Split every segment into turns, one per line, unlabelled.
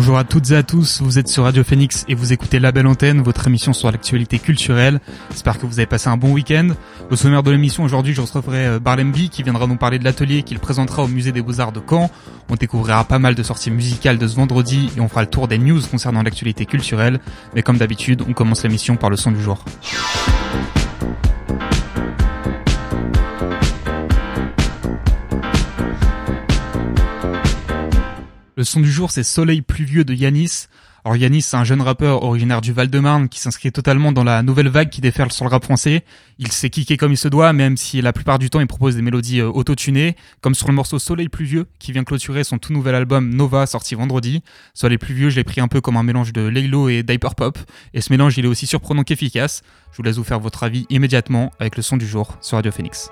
Bonjour à toutes et à tous, vous êtes sur Radio Phoenix et vous écoutez La Belle Antenne, votre émission sur l'actualité culturelle. J'espère que vous avez passé un bon week-end. Au sommaire de l'émission aujourd'hui, je recevrai euh, Barlemby qui viendra nous parler de l'atelier qu'il présentera au musée des Beaux-Arts de Caen. On découvrira pas mal de sorties musicales de ce vendredi et on fera le tour des news concernant l'actualité culturelle. Mais comme d'habitude, on commence l'émission par le son du jour. Le son du jour, c'est Soleil pluvieux de Yanis. Alors Yanis, c'est un jeune rappeur originaire du Val-de-Marne qui s'inscrit totalement dans la nouvelle vague qui déferle sur le rap français. Il sait kicker comme il se doit, même si la plupart du temps il propose des mélodies euh, autotunées, comme sur le morceau Soleil pluvieux qui vient clôturer son tout nouvel album Nova sorti vendredi. Soleil pluvieux, je l'ai pris un peu comme un mélange de Laylo et Diaper Pop, et ce mélange il est aussi surprenant qu'efficace. Je vous laisse vous faire votre avis immédiatement avec le son du jour sur Radio Phoenix.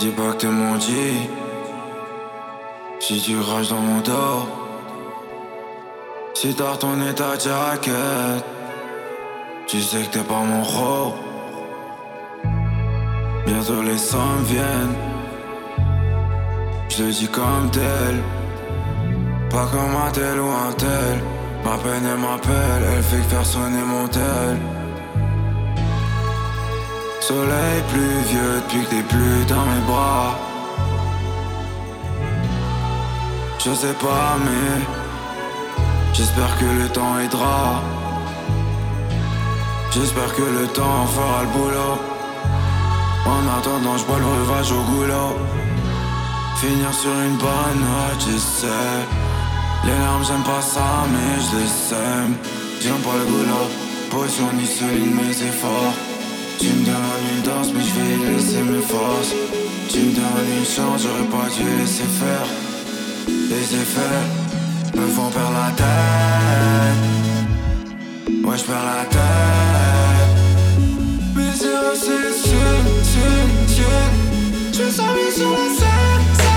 Dis pas que t'es menti. Si tu rages dans mon dos Si t'as retourné ta jaquette Tu sais que t'es pas mon rôle Bientôt les sommes viennent. Je le dis comme tel. Pas comme un tel ou un tel. Ma peine elle m'appelle Elle fait que faire sonner mon tel Soleil pluvieux depuis que t'es plus dans mes bras. Je sais pas, mais j'espère que le temps aidera. J'espère que le temps fera le boulot. En attendant, je bois le revage au goulot. Finir sur une bonne note, sais. Les larmes, j'aime pas ça, mais je les sème. J'aime pas le goulot. Potion ni souligne mes efforts. Tu me une danse, mais je vais laisser mes forces. Tu me donnes une chance, j'aurais pas dû laisser faire. Les effets me font perdre la tête. Ouais, je perds la tête. Mes yeux, c'est sûr, sûr, sûr. Je suis sur la scène.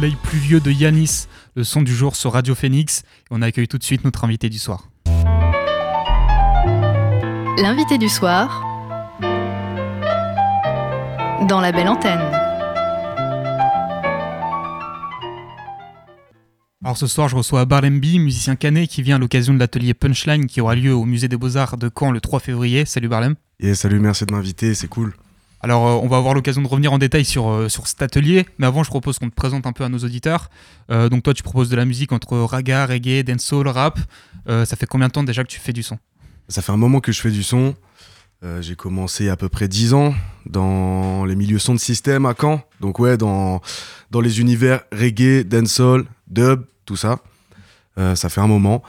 Soleil pluvieux de Yanis, le son du jour sur Radio Phoenix. Et on accueille tout de suite notre invité du soir.
L'invité du soir dans la belle antenne.
Alors ce soir, je reçois Barlemby, musicien canet qui vient à l'occasion de l'atelier Punchline qui aura lieu au musée des Beaux-Arts de Caen le 3 février. Salut Barlem.
Et salut, merci de m'inviter, c'est cool.
Alors, euh, on va avoir l'occasion de revenir en détail sur, euh, sur cet atelier, mais avant, je propose qu'on te présente un peu à nos auditeurs. Euh, donc, toi, tu proposes de la musique entre raga, reggae, dancehall, rap. ça fait combien de temps déjà que tu fais du son?
Ça fait un moment que je fais du son. J'ai commencé à peu près 10 ans dans les milieux son de système à Caen. Donc, ouais, dans, dans les univers reggae, dancehall, dub, tout ça. ça fait un moment.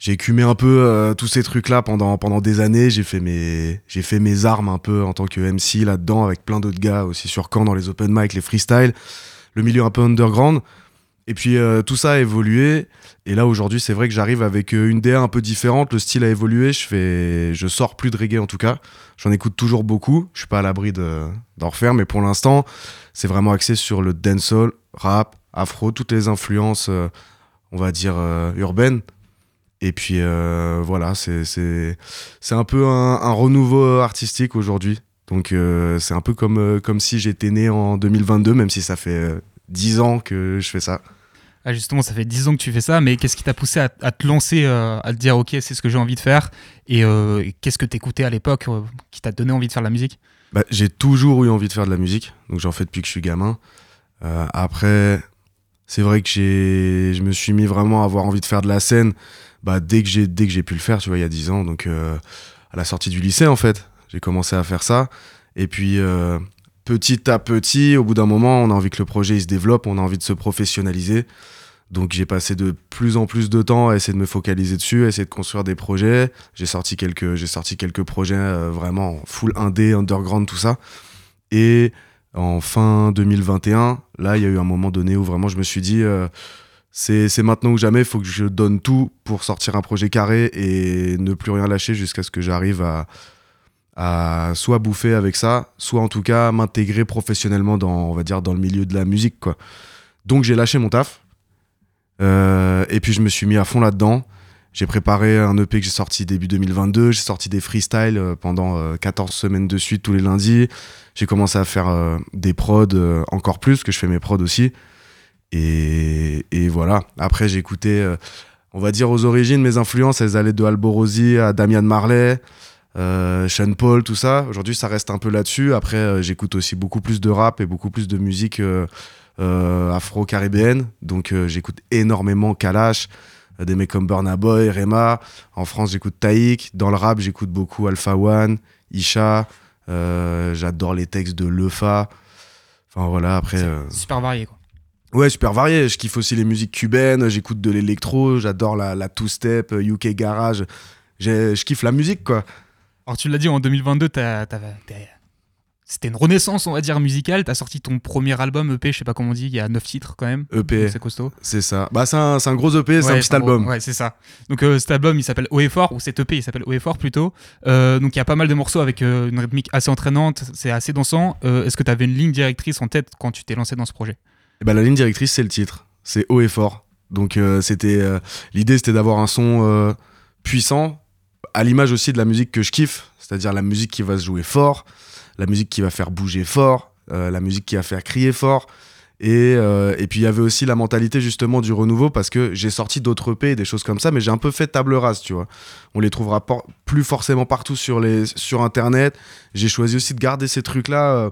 J'ai écumé un peu euh, tous ces trucs-là pendant, pendant des années. J'ai fait, mes, j'ai fait mes armes un peu en tant que MC là-dedans, avec plein d'autres gars aussi sur Caen dans les open mic, les freestyle, le milieu un peu underground. Et puis euh, tout ça a évolué. Et là aujourd'hui, c'est vrai que j'arrive avec euh, une DA un peu différente. Le style a évolué. Je fais, je sors plus de reggae en tout cas. J'en écoute toujours beaucoup. Je suis pas à l'abri d'en refaire, mais pour l'instant, c'est vraiment axé sur le dancehall, rap, afro, toutes les influences, on va dire urbaines et puis euh, voilà, c'est un peu un, renouveau artistique aujourd'hui. Donc euh, c'est un peu comme, euh, comme si j'étais né en 2022, même si ça fait 10 ans que je fais ça.
Ah justement, ça fait 10 ans que tu fais ça, mais qu'est-ce qui t'a poussé à, te lancer, à te dire ok, c'est ce que j'ai envie de faire Et qu'est-ce que t'écoutais à l'époque qui t'a donné envie de faire de la musique?
Bah, J'ai toujours eu envie de faire de la musique, donc j'en fais depuis que je suis gamin. après, c'est vrai que je me suis mis vraiment à avoir envie de faire de la scène bah, dès que j'ai dès que j'ai pu le faire, tu vois, il y a 10 ans, donc euh, à la sortie du lycée en fait, j'ai commencé à faire ça. Et puis euh, petit à petit, au bout d'un moment, on a envie que le projet il se développe, on a envie de se professionnaliser. Donc j'ai passé de plus en plus de temps à essayer de me focaliser dessus, à essayer de construire des projets. J'ai sorti quelques, j'ai sorti quelques projets euh, vraiment full indé, underground, tout ça. Et en fin 2021, là, il y a eu un moment donné où vraiment je me suis dit, c'est maintenant ou jamais, il faut que je donne tout pour sortir un projet carré et ne plus rien lâcher jusqu'à ce que j'arrive à, soit bouffer avec ça, soit en tout cas m'intégrer professionnellement dans, on va dire, dans le milieu de la musique. Donc j'ai lâché mon taf. Euh, et puis je me suis mis à fond là-dedans. J'ai préparé un EP que j'ai sorti début 2022. J'ai sorti des freestyles euh, pendant 14 euh, semaines de suite tous les lundis. J'ai commencé à faire des prods encore plus, que je fais mes prods aussi. Et, et voilà. Après, j'écoutais, euh, on va dire aux origines, mes influences, elles allaient de Alborosi à Damian Marley, euh, Sean Paul, tout ça. Aujourd'hui, ça reste un peu là-dessus. Après, euh, j'écoute aussi beaucoup plus de rap et beaucoup plus de musique afro-caribéenne. Donc, j'écoute énormément Kalash, des mecs comme Burna Boy, Rema. En France, j'écoute Taïk. Dans le rap, j'écoute beaucoup Alpha One, Isha. J'adore les textes de Lefa. Enfin voilà, après.
Super varié quoi.
Ouais, super varié. Je kiffe aussi les musiques cubaines, j'écoute de l'électro, j'adore la, la two-step, UK euh, garage. Je kiffe la musique, quoi.
Alors, tu l'as dit, en 2022, c'était une renaissance, on va dire, musicale. T'as sorti ton premier album EP, je sais pas comment on dit, il y a 9 titres quand même.
EP.
C'est costaud.
C'est ça. Bah, c'est un, un, gros EP, c'est un petit album.
ouais, c'est ça. Donc, euh, cet album, il s'appelle Haut et Fort, ou cet EP, il s'appelle Haut et Fort plutôt. Euh, donc, il y a pas mal de morceaux avec une rythmique assez entraînante, c'est assez dansant. Est-ce que tu avais une ligne directrice en tête quand tu t'es lancé dans ce projet?
Et eh ben, la ligne directrice, c'est le titre. C'est haut et fort. Donc euh, c'était euh, l'idée, c'était d'avoir un son euh, puissant, à l'image aussi de la musique que je kiffe, c'est-à-dire la musique qui va se jouer fort, la musique qui va faire bouger fort, la musique qui va faire crier fort. Et, et puis il y avait aussi la mentalité justement du renouveau parce que j'ai sorti d'autres EP, des choses comme ça, mais j'ai un peu fait table rase, tu vois. On les trouvera plus forcément partout sur, les, sur Internet. J'ai choisi aussi de garder ces trucs-là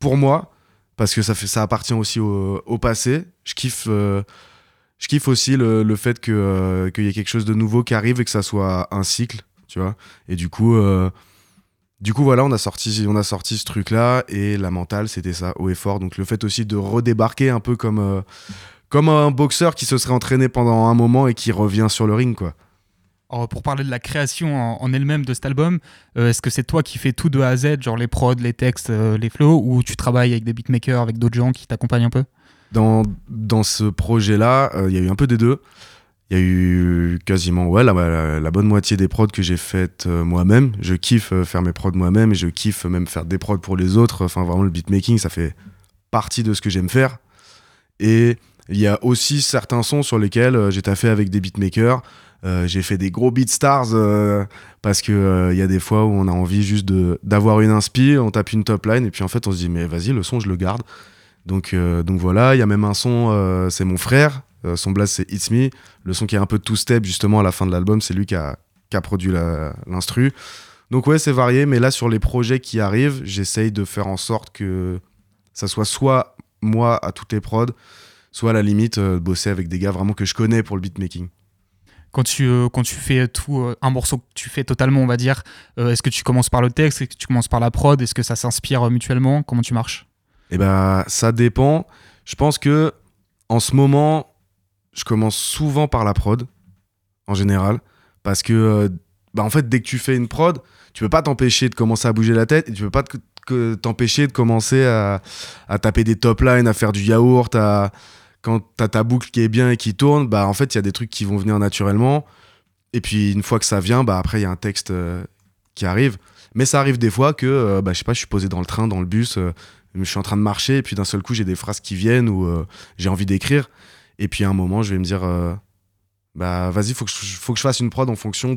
pour moi parce que ça, fait, ça appartient aussi au, passé. Je kiffe, euh, je kiffe aussi le, le fait euh, qu'il y ait quelque chose de nouveau qui arrive et que ça soit un cycle, tu vois. Et du coup, euh, du coup voilà, on a sorti, on a sorti ce truc-là et la mentale, c'était ça, haut et fort. Donc le fait aussi de redébarquer un peu comme, comme un boxeur qui se serait entraîné pendant un moment et qui revient sur le ring, quoi
pour parler de la création en, elle-même de cet album, euh, est-ce que c'est toi qui fais tout de A à Z, genre les prods, les textes, euh, les flows, ou tu travailles avec des beatmakers, avec d'autres gens qui t'accompagnent un peu?
Dans, dans ce projet-là, euh, il y a eu un peu des deux. Il y a eu quasiment ouais, la, bonne moitié des prods que j'ai faites moi-même. Je kiffe faire mes prods moi-même et je kiffe même faire des prods pour les autres. Enfin, vraiment, le beatmaking, ça fait partie de ce que j'aime faire. Et il y a aussi certains sons sur lesquels j'ai taffé avec des beatmakers. Euh, j'ai fait des gros beat stars euh, parce que il euh, y a des fois où on a envie juste d'avoir une inspi, on tape une top line et puis en fait on se dit mais vas-y le son je le garde. Donc donc voilà, il y a même un son c'est mon frère, son blast c'est It's Me, le son qui est un peu two step justement à la fin de l'album, c'est lui qui a qui a produit l'instru. Donc ouais, c'est varié mais là sur les projets qui arrivent, j'essaye de faire en sorte que ça soit soit moi à toutes les prods, soit à la limite bosser avec des gars vraiment que je connais pour le beatmaking
quand tu, euh, quand fais tout, euh, un morceau que tu fais totalement, on va dire, euh, est-ce que tu commences par le texte, est-ce que tu commences par la prod, est-ce que ça s'inspire mutuellement Comment tu marches?
Eh ben, ça dépend. Je pense que en ce moment, je commence souvent par la prod. en général. Parce que, bah, en fait, dès que tu fais une prod, tu peux pas t'empêcher de commencer à bouger la tête et tu peux pas t'empêcher de commencer à, à taper des top lines, à faire du yaourt, à, quand t'as ta boucle qui est bien et qui tourne, bah en fait il y a des trucs qui vont venir naturellement. Et puis une fois que ça vient, bah après il y a un texte euh, qui arrive. Mais ça arrive des fois que, euh, bah je sais pas, je suis posé dans le train, dans le bus, euh, je suis en train de marcher et puis d'un seul coup j'ai des phrases qui viennent ou j'ai envie d'écrire. Et puis à un moment je vais me dire, bah vas-y, faut je, faut que je fasse une prod en fonction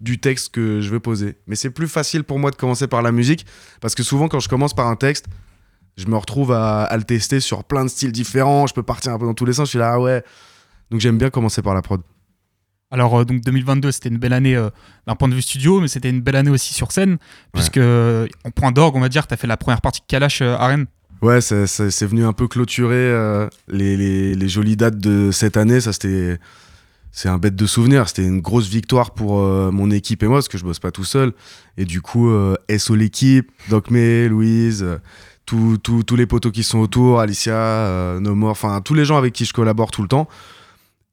du texte que je veux poser. Mais c'est plus facile pour moi de commencer par la musique parce que souvent quand je commence par un texte, je me retrouve à, à le tester sur plein de styles différents. Je peux partir un peu dans tous les sens. Je suis là, ah ouais. Donc j'aime bien commencer par la prod.
Alors, euh, donc 2022, c'était une belle année euh, d'un point de vue studio, mais c'était une belle année aussi sur scène, puisque euh, en point d'orgue, on va dire, tu as fait la première partie de Kalash à Rennes.
Ouais, c'est- venu un peu clôturer les, les- les jolies dates de cette année. Ça, c'était. C'est un bête de souvenir. C'était une grosse victoire pour euh, mon équipe et moi, parce que je bosse pas tout seul. Et du coup, euh, SO l'équipe, Doc May, Louise, euh, tous- tous tous les potos qui sont autour, Alicia, euh, No enfin, tous les gens avec qui je collabore tout le temps.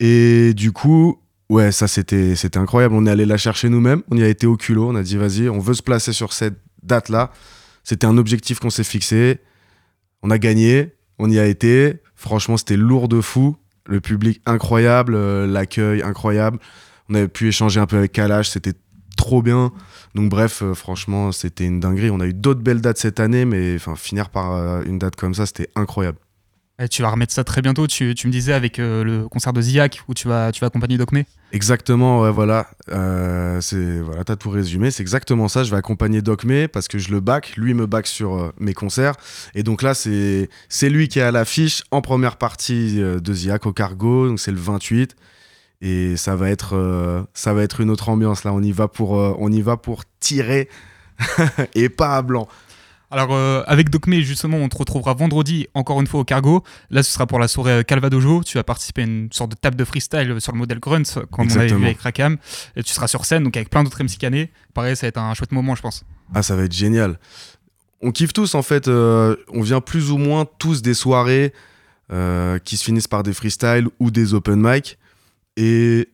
Et du coup, ouais, ça, c'était c'était incroyable. On est allé la chercher nous-mêmes. On y a été au culot. On a dit, vas-y, on veut se placer sur cette date-là. C'était un objectif qu'on s'est fixé. On a gagné, on y a été. Franchement, c'était lourd de fou. Le public incroyable, euh, l'accueil incroyable. On avait pu échanger un peu avec Kalash, c'était trop bien. Donc bref, euh, franchement, c'était une dinguerie. On a eu d'autres belles dates cette année, mais enfin finir par euh, une date comme ça, c'était incroyable.
Et tu vas remettre ça très bientôt. Tu, tu me disais avec euh, le concert de Ziak où tu vas, tu vas accompagner Docme.
Exactement, ouais, voilà. C'est voilà, t'as tout résumé. C'est exactement ça. Je vais accompagner Doc May parce que je le back. Lui me back sur mes concerts. Et donc là, c'est lui qui est à l'affiche en première partie de Ziac au Cargo. Donc c'est le 28. Et ça va être euh, ça va être une autre ambiance là. On y va pour euh, on y va pour tirer et pas à blanc.
Alors, euh, avec Docme, justement, on te retrouvera vendredi, encore une fois, au Cargo. Là, ce sera pour la soirée Calvadojo. Tu vas participer à une sorte de table de freestyle sur le modèle Grunt, comme on avait vu avec Rakam. Et tu seras sur scène, donc avec plein d'autres MC Canet. Pareil, ça va être un chouette moment, je pense.
Ah, ça va être génial. On kiffe tous, en fait. on vient plus ou moins tous des soirées qui se finissent par des freestyles ou des open mic. Et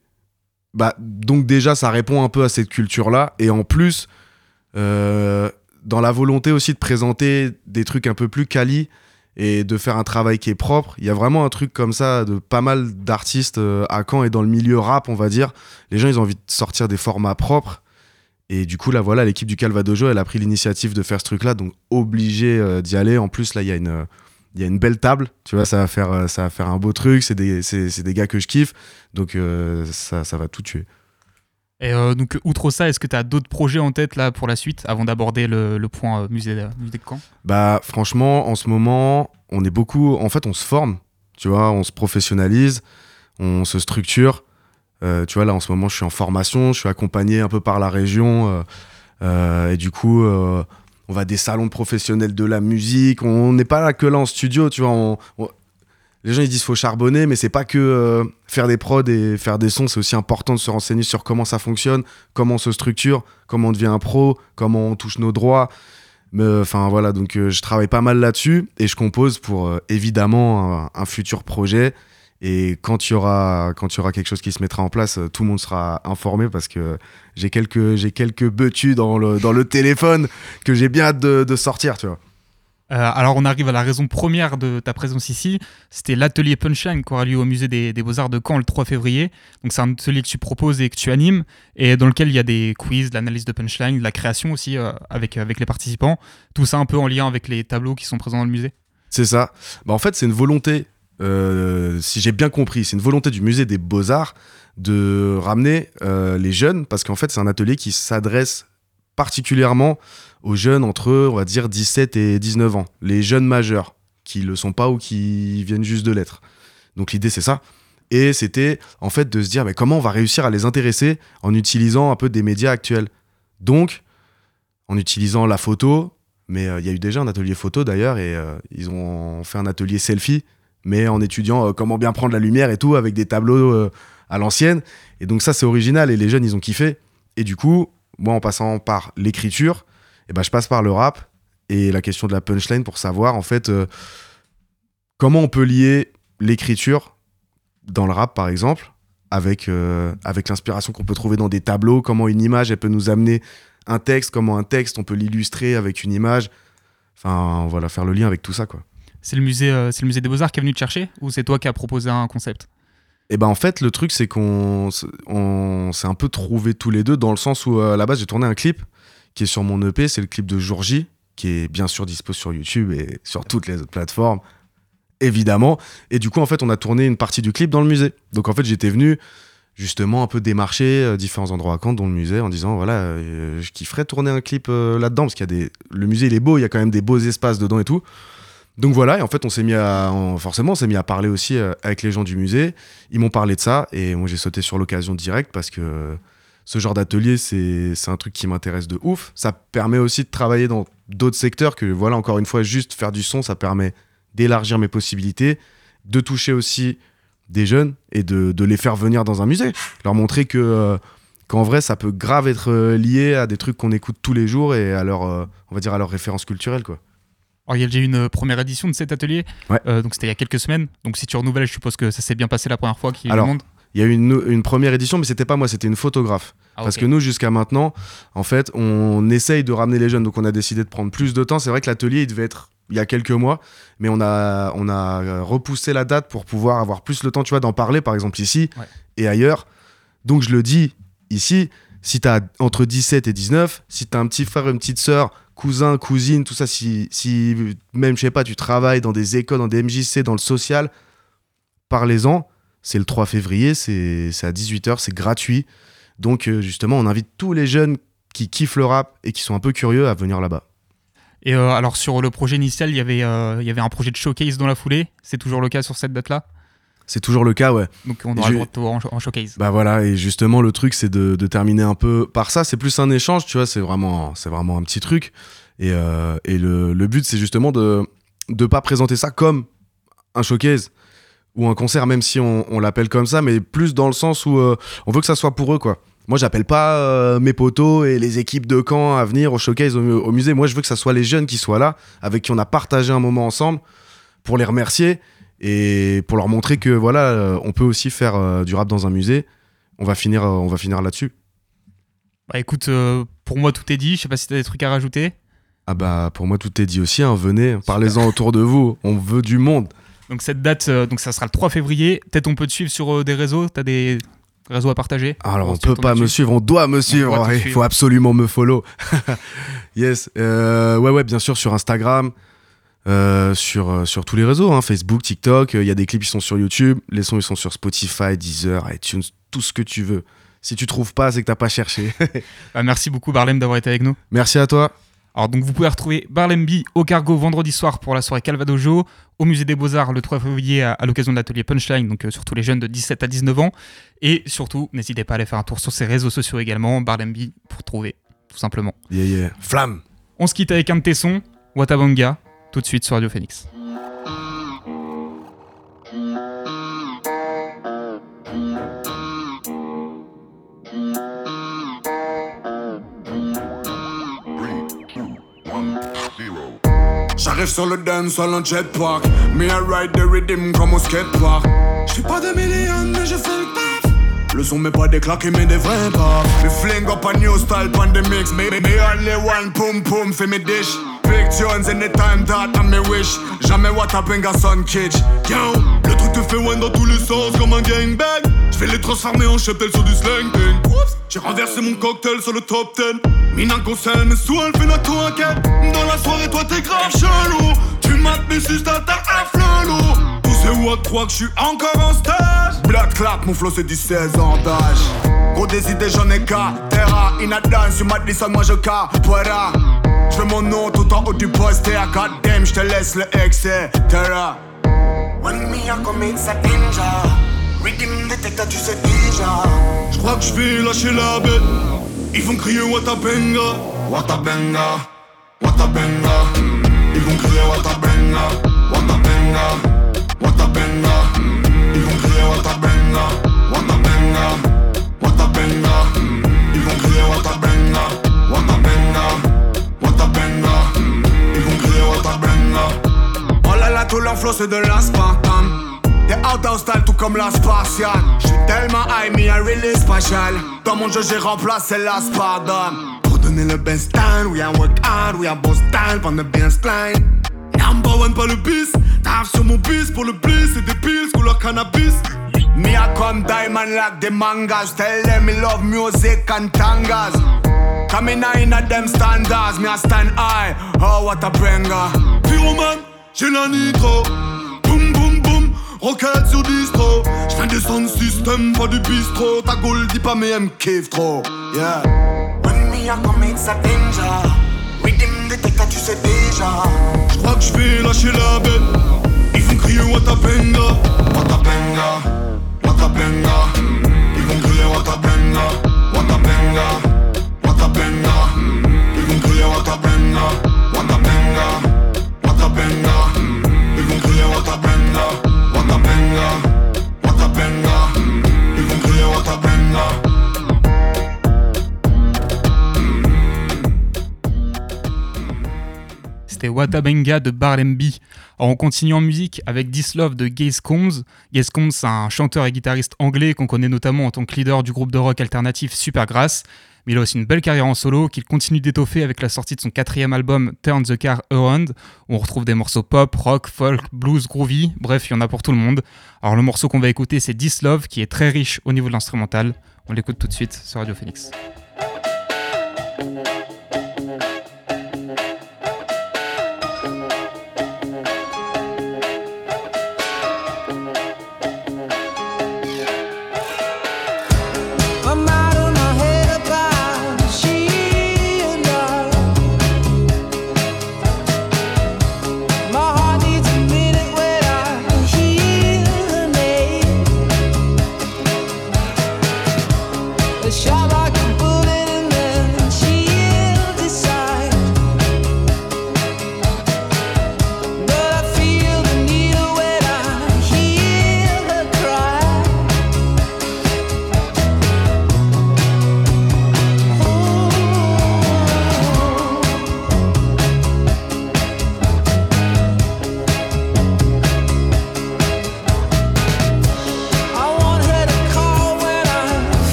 bah, donc, déjà, ça répond un peu à cette culture-là. Et en plus, euh, dans la volonté aussi de présenter des trucs un peu plus quali et de faire un travail qui est propre, il y a vraiment un truc comme ça de pas mal d'artistes euh, à Caen et dans le milieu rap, on va dire. Les gens, ils ont envie de sortir des formats propres. Et du coup, là, voilà, l'équipe du Calvadojo, elle a pris l'initiative de faire ce truc-là, donc obligé euh, d'y aller. En plus, là, il y a une, il y a une belle table, tu vois, ça va faire, euh, ça va faire un beau truc. C'est des, des gars que je kiffe, donc euh, ça, ça va tout tuer.
Et euh, donc, outre ça, est-ce que tu as d'autres projets en tête là pour la suite, avant d'aborder le, le point euh, musée, de, musée de Caen?
Bah, franchement, en ce moment, on est beaucoup. En fait, on se forme, tu vois, on se professionnalise, on se structure. Tu vois, là, en ce moment, je suis en formation, je suis accompagné un peu par la région. et du coup, on va à des salons professionnels de la musique. On n'est pas là que là en studio, tu vois. on- les gens ils disent faut charbonner, mais c'est pas que euh, faire des prods et faire des sons, c'est aussi important de se renseigner sur comment ça fonctionne, comment on se structure, comment on devient un pro, comment on touche nos droits. Mais enfin voilà, donc euh, je travaille pas mal là-dessus et je compose pour euh, évidemment un futur projet. Et quand il y aura quand il y aura quelque chose qui se mettra en place, euh, tout le monde sera informé parce que j'ai quelques j'ai quelques betus dans le dans le téléphone que j'ai bien hâte de, de sortir, tu vois.
Euh, alors, on arrive à la raison première de ta présence ici. C'était l'atelier Punchline qui aura lieu au musée des, des Beaux-Arts de Caen le 3 février. Donc, c'est un atelier que tu proposes et que tu animes, et dans lequel il y a des quiz, de l'analyse de punchline, de la création aussi euh, avec, avec les participants. Tout ça un peu en lien avec les tableaux qui sont présents dans le musée.
C'est ça. Bah, en fait, c'est une volonté, euh, si j'ai bien compris, c'est une volonté du musée des Beaux-Arts de ramener euh, les jeunes, parce qu'en fait, c'est un atelier qui s'adresse particulièrement aux jeunes entre, on va dire, 17 et 19 ans, les jeunes majeurs, qui le sont pas ou qui viennent juste de l'être. Donc l'idée, c'est ça. Et c'était, en fait, de se dire, mais comment on va réussir à les intéresser en utilisant un peu des médias actuels? Donc, en utilisant la photo, mais euh, il y a eu déjà un atelier photo d'ailleurs, et ils ont fait un atelier selfie, mais en étudiant euh, comment bien prendre la lumière et tout, avec des tableaux euh, à l'ancienne. Et donc ça, c'est original, et les jeunes, ils ont kiffé. Et du coup, moi, en passant par l'écriture, eh ben, je passe par le rap et la question de la punchline pour savoir, en fait, euh, comment on peut lier l'écriture dans le rap, par exemple, avec, avec l'inspiration qu'on peut trouver dans des tableaux, comment une image, elle peut nous amener un texte, comment un texte, on peut l'illustrer avec une image. Enfin, voilà, faire le lien avec tout ça, quoi.
C'est le musée, euh, c'est le musée des Beaux-Arts qui est venu te chercher ou c'est toi qui as proposé un concept?
Et ben en fait, le truc, c'est qu'on s'est un peu trouvé tous les deux dans le sens où euh, à la base, j'ai tourné un clip qui est sur mon EP, c'est le clip de Jour J, qui est bien sûr dispo sur YouTube et sur toutes les autres plateformes, évidemment. Et du coup, en fait, on a tourné une partie du clip dans le musée. Donc en fait, j'étais venu justement un peu démarcher euh, différents endroits à Caen, dont le musée, en disant voilà, euh, je kifferais tourner un clip euh, là-dedans parce qu'il y a des, le musée il est beau, il y a quand même des beaux espaces dedans et tout. Donc voilà, et en fait, on s'est mis à, forcément, on s'est mis à parler aussi euh, avec les gens du musée. Ils m'ont parlé de ça et moi j'ai sauté sur l'occasion directe parce que ce genre d'atelier, c'est un truc qui m'intéresse de ouf. Ça permet aussi de travailler dans d'autres secteurs que, voilà, encore une fois, juste faire du son, ça permet d'élargir mes possibilités, de toucher aussi des jeunes et de, de les faire venir dans un musée. Leur montrer que euh, qu'en vrai, ça peut grave être euh, lié à des trucs qu'on écoute tous les jours et à leur, on va dire, à leur référence culturelle, quoi.
Alors, il y a déjà eu une première édition de cet atelier,
Ouais.
Euh, donc c'était il y a quelques semaines. Donc si tu renouvelles, je suppose que ça s'est bien passé la première fois qu'il y a eu
Alors,
du monde.
Il y a eu une, une première édition, mais c'était pas moi, c'était une photographe.
Ah,
Parce que nous, jusqu'à maintenant, en fait, on essaye de ramener les jeunes. Donc, on a décidé de prendre plus de temps. C'est vrai que l'atelier, il devait être il y a quelques mois, mais on a, on a euh, repoussé la date pour pouvoir avoir plus le temps, tu vois, d'en parler, par exemple, ici
Ouais.
et ailleurs. Donc, je le dis ici, si tu as entre 17 et 19, si tu as un petit frère, une petite sœur, cousin, cousine, tout ça, si, même, je sais pas, tu travailles dans des écoles, dans des MJC, dans le social, parlez-en. C'est le 3 février, c'est à 18h, c'est gratuit. Donc euh, justement, on invite tous les jeunes qui kiffent le rap et qui sont un peu curieux à venir là-bas.
Et euh, alors sur le projet initial, euh, il y avait un projet de showcase dans la foulée. C'est toujours le cas sur cette date-là?
C'est toujours le cas, ouais.
Donc on aura
je-
le droit de en, en showcase.
Bah voilà, et justement, le truc, c'est de, de terminer un peu par ça. C'est plus un échange, tu vois, c'est vraiment, c'est vraiment un petit truc. Et, euh, et le, le but, c'est justement de ne pas présenter ça comme un showcase ou un concert, même si on, on l'appelle comme ça, mais plus dans le sens où euh, on veut que ça soit pour eux, quoi. Moi, j'appelle pas euh, mes potos et les équipes de camp à venir au showcase, au, au musée. Moi, je veux que ça soit les jeunes qui soient là, avec qui on a partagé un moment ensemble, pour les remercier et pour leur montrer que voilà, euh, on peut aussi faire euh, du rap dans un musée. On va finir, euh, on va finir là-dessus.
Bah écoute, euh, pour moi tout est dit. Je sais pas si t'as des trucs à rajouter.
Ah bah pour moi tout est dit aussi. hein. Venez, parlez-en autour de vous. On veut du monde.
Donc cette date, euh, donc ça sera le 3 février. Peut-être on peut te suivre sur euh, des réseaux. T'as des réseaux à partager?
Alors on
On
peut pas me suivre, on doit me suivre. Il faut absolument me follow. yes. Ouais ouais bien sûr sur Instagram. Euh, sur, euh, sur tous les réseaux, hein, Facebook, TikTok, il y a des clips qui sont sur YouTube, les sons ils sont sur Spotify, Deezer, iTunes, tout ce que tu veux. Si tu trouves pas, c'est que t'as pas cherché.
Bah, Merci beaucoup Barlem d'avoir été avec nous.
Merci à toi.
Alors donc vous pouvez retrouver Barlemby au Cargo vendredi soir pour la soirée Calvadojo, au musée des Beaux-Arts le 3 février à, à l'occasion de l'atelier Punchline, donc euh, surtout les jeunes de 17 à 19 ans. Et surtout, n'hésitez pas à aller faire un tour sur ses réseaux sociaux également, Barlemby pour trouver, tout simplement.
Yeah, yeah. Flamme.
On se quitte avec un de tes sons, Watabanga, tout de suite sur Radio Phoenix.
J'arrive sur le dance un jetpack Me I ride the rhythm comme au skatepark J'fais pas de millions mais je fais le taf. Le son met pas des claques mais des vrais pas Me fling up a new style pandemics Me, me, me only one pum pum fait mes dish Big tunes anytime that I me wish. Jamais what happened à son kitsch Yo, le truc te fait one dans tous les sens comme un gangbang. J'vais les transformer en cheptel sur du slang J'ai renversé mon cocktail sur le top 10 Mina conseille mais sous elle fait notre enquête. Dans la soirée toi t'es grave chelou. Tu mates mes sus t'as un flelou. Tous ces what croient que je suis encore en stage. Black clap mon flow c'est 16 ans d'âge. Gros des idées j'en ai qu'à. Terra, inadance, tu Madison moi je capoeira Je fais mon nom tout en haut du poster Goddamn je te laisse le excès Terra. When me I commit a ninja. Rhythm detector tu sais déjà Je crois que je lâcher la bête Ils vont crier Watabenga. Watabenga. Watabenga. Ils vont crier Watabenga. Watabenga. Watabenga. Ils vont crier Watabenga. Watabenga. Watabenga. Ils vont crier Watabenga Oh là là tout leur flow c'est de l'aspartame T'es out of style tout comme la spatiale. J'suis tellement high, me un release spatial. Dans mon jeu, j'ai remplacé la. Pour donner le best style, we are work hard, we are boss style, pendant bien style. Number one, pas le bis. T'arrives sur mon bis pour le bliss, c'est des pills, couleur cannabis. Me I come diamond like the mangas. Tell them me love music and tangas. Coming in at them standards, me I stand high. Oh what a banger. Pyroman, j'ai la nitro. Boum boum boum, rocket sur distro. J'viens des sound system, pas du bistrot. Ta gueule dit pas mais elle me kiffe trop. Yeah. When me I come it's a danger. Rhythm detector tu sais déjà. J'crois que j'vais lâcher la bête.
Watabenga de Barlemby. On continue en musique avec This Love de Gaze Combs. Gaze Combs, c'est un chanteur et guitariste anglais qu'on connaît notamment en tant que leader du groupe de rock alternatif Supergrass. Mais il a aussi une belle carrière en solo qu'il continue d'étoffer avec la sortie de son quatrième album Turn the Car Around, où on retrouve des morceaux pop, rock, folk, blues, groovy, bref, il y en a pour tout le monde. Alors le morceau qu'on va écouter, c'est This Love, qui est très riche au niveau de l'instrumental. On l'écoute tout de suite sur Radio Phoenix.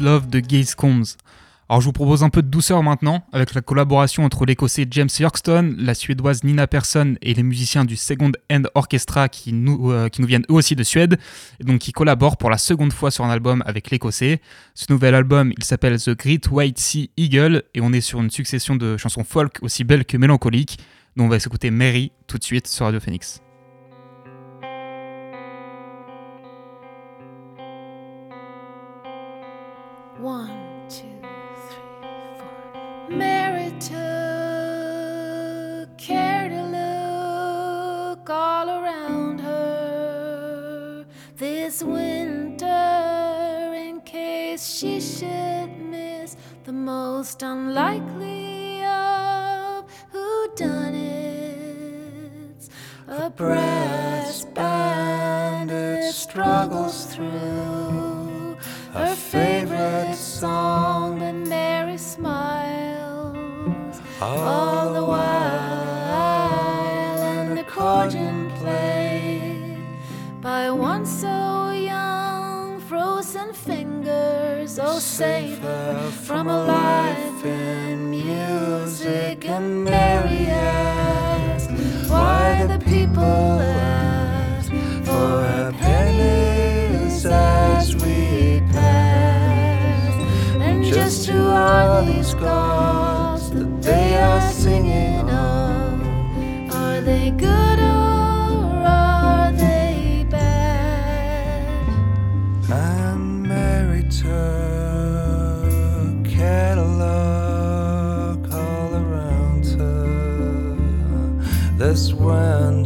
Love de Gaze Combs. Alors je vous propose un peu de douceur maintenant, avec la collaboration entre l'écossais James Yorkston, la suédoise Nina Persson et les musiciens du Second End Orchestra qui nous, euh, qui nous viennent eux aussi de Suède, et donc qui collaborent pour la seconde fois sur un album avec l'écossais. Ce nouvel album, il s'appelle The Great White Sea Eagle, et on est sur une succession de chansons folk aussi belles que mélancoliques, dont on va s'écouter Mary tout de suite sur Radio Phoenix.
One, two, three, four. Mary took care to look all around her this winter in case she should miss the most unlikely of who done it. A brass band it struggles through her favorite song, but Mary smiles all the while, and the accordion played by one so young, frozen fingers. Oh, save her from a life in music, and gods that they are singing of? Are they good or are they bad?
Took care to look all around her this winter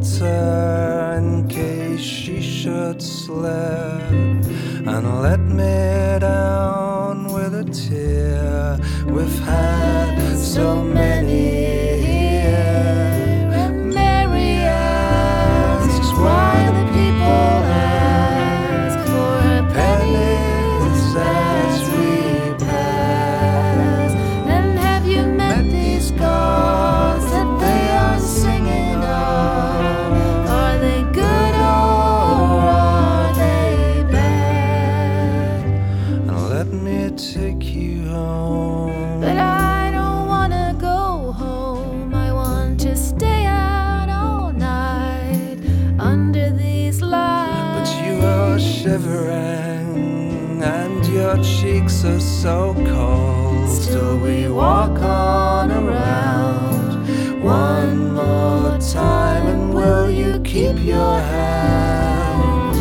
keep your hand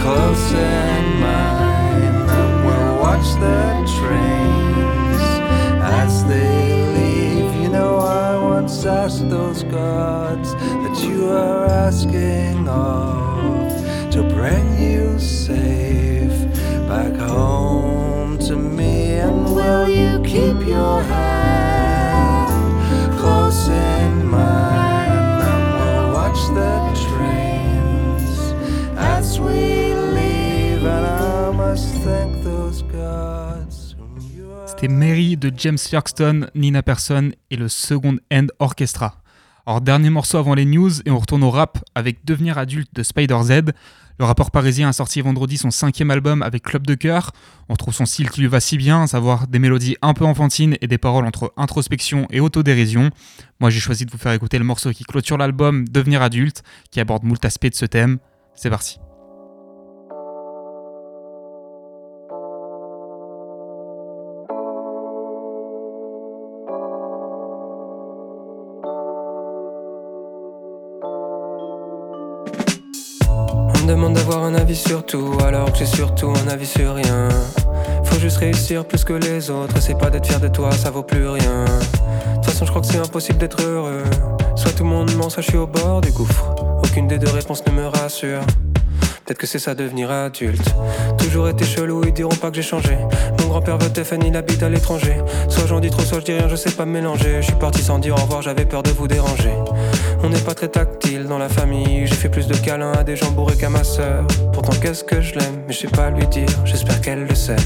Close in mine, and we'll watch the trains as they leave. You know, I once asked those gods that you are asking
C'était Mary de James Yorkston, Nina Persson et le Second End Orchestra. Alors dernier morceau avant les news et on retourne au rap avec Devenir adulte de Spider Z. Le rappeur parisien a sorti vendredi son cinquième album avec Club de Cœur. On trouve son style qui lui va si bien, à savoir des mélodies un peu enfantines et des paroles entre introspection et autodérision. Moi j'ai choisi de vous faire écouter le morceau qui clôture l'album Devenir adulte, qui aborde moult aspects de ce thème. C'est parti.
Un avis sur tout, alors que j'ai surtout un avis sur rien. Faut juste réussir plus que les autres, c'est pas d'être fier de toi, ça vaut plus rien. De toute façon, je crois que c'est impossible d'être heureux. Soit tout le monde ment, soit je suis au bord du gouffre. Aucune des deux réponses ne me rassure. Peut-être que c'est ça devenir adulte. Toujours été chelou, ils diront pas que j'ai changé. Mon grand-père veut Stéphane, il habite à l'étranger. Soit j'en dis trop, soit je dis rien, je sais pas mélanger. Je suis parti sans dire au revoir, j'avais peur de vous déranger. On n'est pas très tactile dans la famille. J'ai fait plus de câlins à des gens bourrés qu'à ma sœur. Pourtant, qu'est-ce que je l'aime, mais je sais pas lui dire. J'espère qu'elle le sait.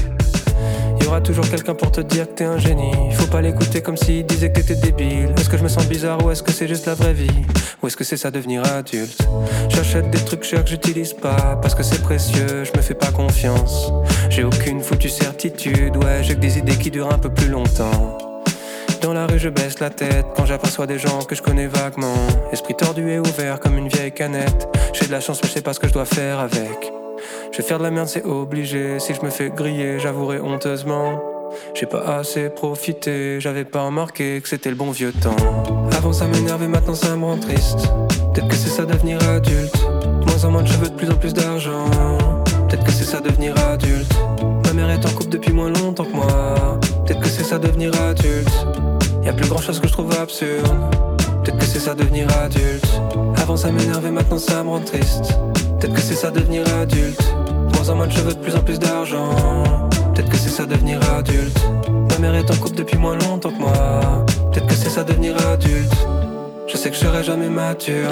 Y aura toujours quelqu'un pour te dire que t'es un génie. Faut pas l'écouter comme s'il disait que t'étais débile. Est-ce que je me sens bizarre ou est-ce que c'est juste la vraie vie? Ou est-ce que c'est ça devenir adulte? J'achète des trucs chers que j'utilise pas parce que c'est précieux, je me fais pas confiance. J'ai aucune foutue certitude, ouais, j'ai que des idées qui durent un peu plus longtemps. Dans la rue, je baisse la tête quand j'aperçois des gens que je connais vaguement. Esprit tordu et ouvert comme une vieille canette. J'ai de la chance, mais je sais pas ce que je dois faire avec. Je vais faire de la merde, c'est obligé. Si je me fais griller, j'avouerai honteusement. J'ai pas assez profité, j'avais pas remarqué que c'était le bon vieux temps. Avant ça m'énervait, maintenant ça me rend triste. Peut-être que c'est ça devenir adulte. Moins en moins de cheveux, de plus en plus d'argent. Peut-être que c'est ça devenir adulte. Ma mère est en couple depuis moins longtemps que moi. Peut-être que c'est ça devenir adulte. Y a plus grand chose que je trouve absurde. Peut-être que c'est ça devenir adulte. Avant ça m'énervait, maintenant ça me rend triste. Peut-être que c'est ça devenir adulte. Moins en moins de cheveux, de plus en plus d'argent. Peut-être que c'est ça devenir adulte. Ma mère est en couple depuis moins longtemps que moi. Peut-être que c'est ça devenir adulte. Je sais que je serai jamais mature.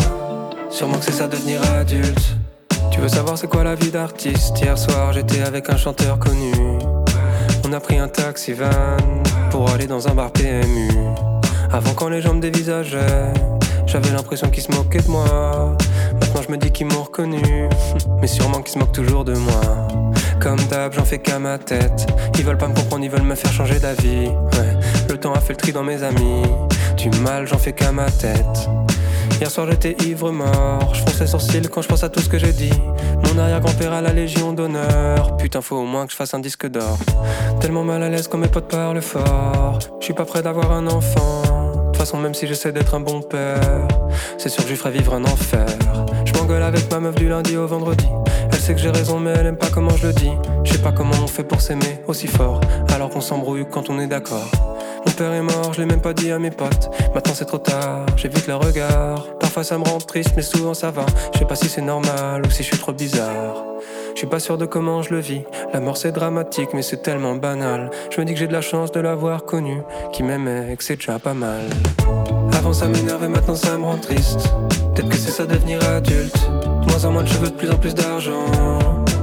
Sûrement que c'est ça devenir adulte. Tu veux savoir c'est quoi la vie d'artiste? Hier soir j'étais avec un chanteur connu. On a pris un taxi van pour aller dans un bar PMU. Avant quand les gens me dévisageaient, j'avais l'impression qu'ils se moquaient de moi. Maintenant je me dis qu'ils m'ont reconnu, mais sûrement qu'ils se moquent toujours de moi. Comme d'hab, j'en fais qu'à ma tête. Ils veulent pas me comprendre, ils veulent me faire changer d'avis. Ouais, le temps a fait le tri dans mes amis. Du mal, j'en fais qu'à ma tête. Hier soir j'étais ivre mort, je fronce les sourcils quand je pense à tout ce que j'ai dit. Mon arrière-grand-père a la Légion d'honneur, putain faut au moins que je fasse un disque d'or. Tellement mal à l'aise quand mes potes parlent fort, je suis pas prêt d'avoir un enfant. Toute façon même si j'essaie d'être un bon père, c'est sûr que je lui ferai vivre un enfer. Je m'engueule avec ma meuf du lundi au vendredi. Elle sait que j'ai raison mais elle aime pas comment je le dis. Je sais pas comment on fait pour s'aimer aussi fort, alors qu'on s'embrouille quand on est d'accord. Mon père est mort, je l'ai même pas dit à mes potes. Maintenant c'est trop tard, j'évite le regard. Parfois ça me rend triste, mais souvent ça va. Je sais pas si c'est normal ou si je suis trop bizarre. Je suis pas sûr de comment je le vis. La mort c'est dramatique, mais c'est tellement banal. Je me dis que j'ai de la chance de l'avoir connu, qui m'aimait que c'est déjà pas mal. Avant ça m'énervait, maintenant ça me rend triste. Peut-être que c'est ça devenir adulte. Moins en moins de cheveux, de plus en plus d'argent.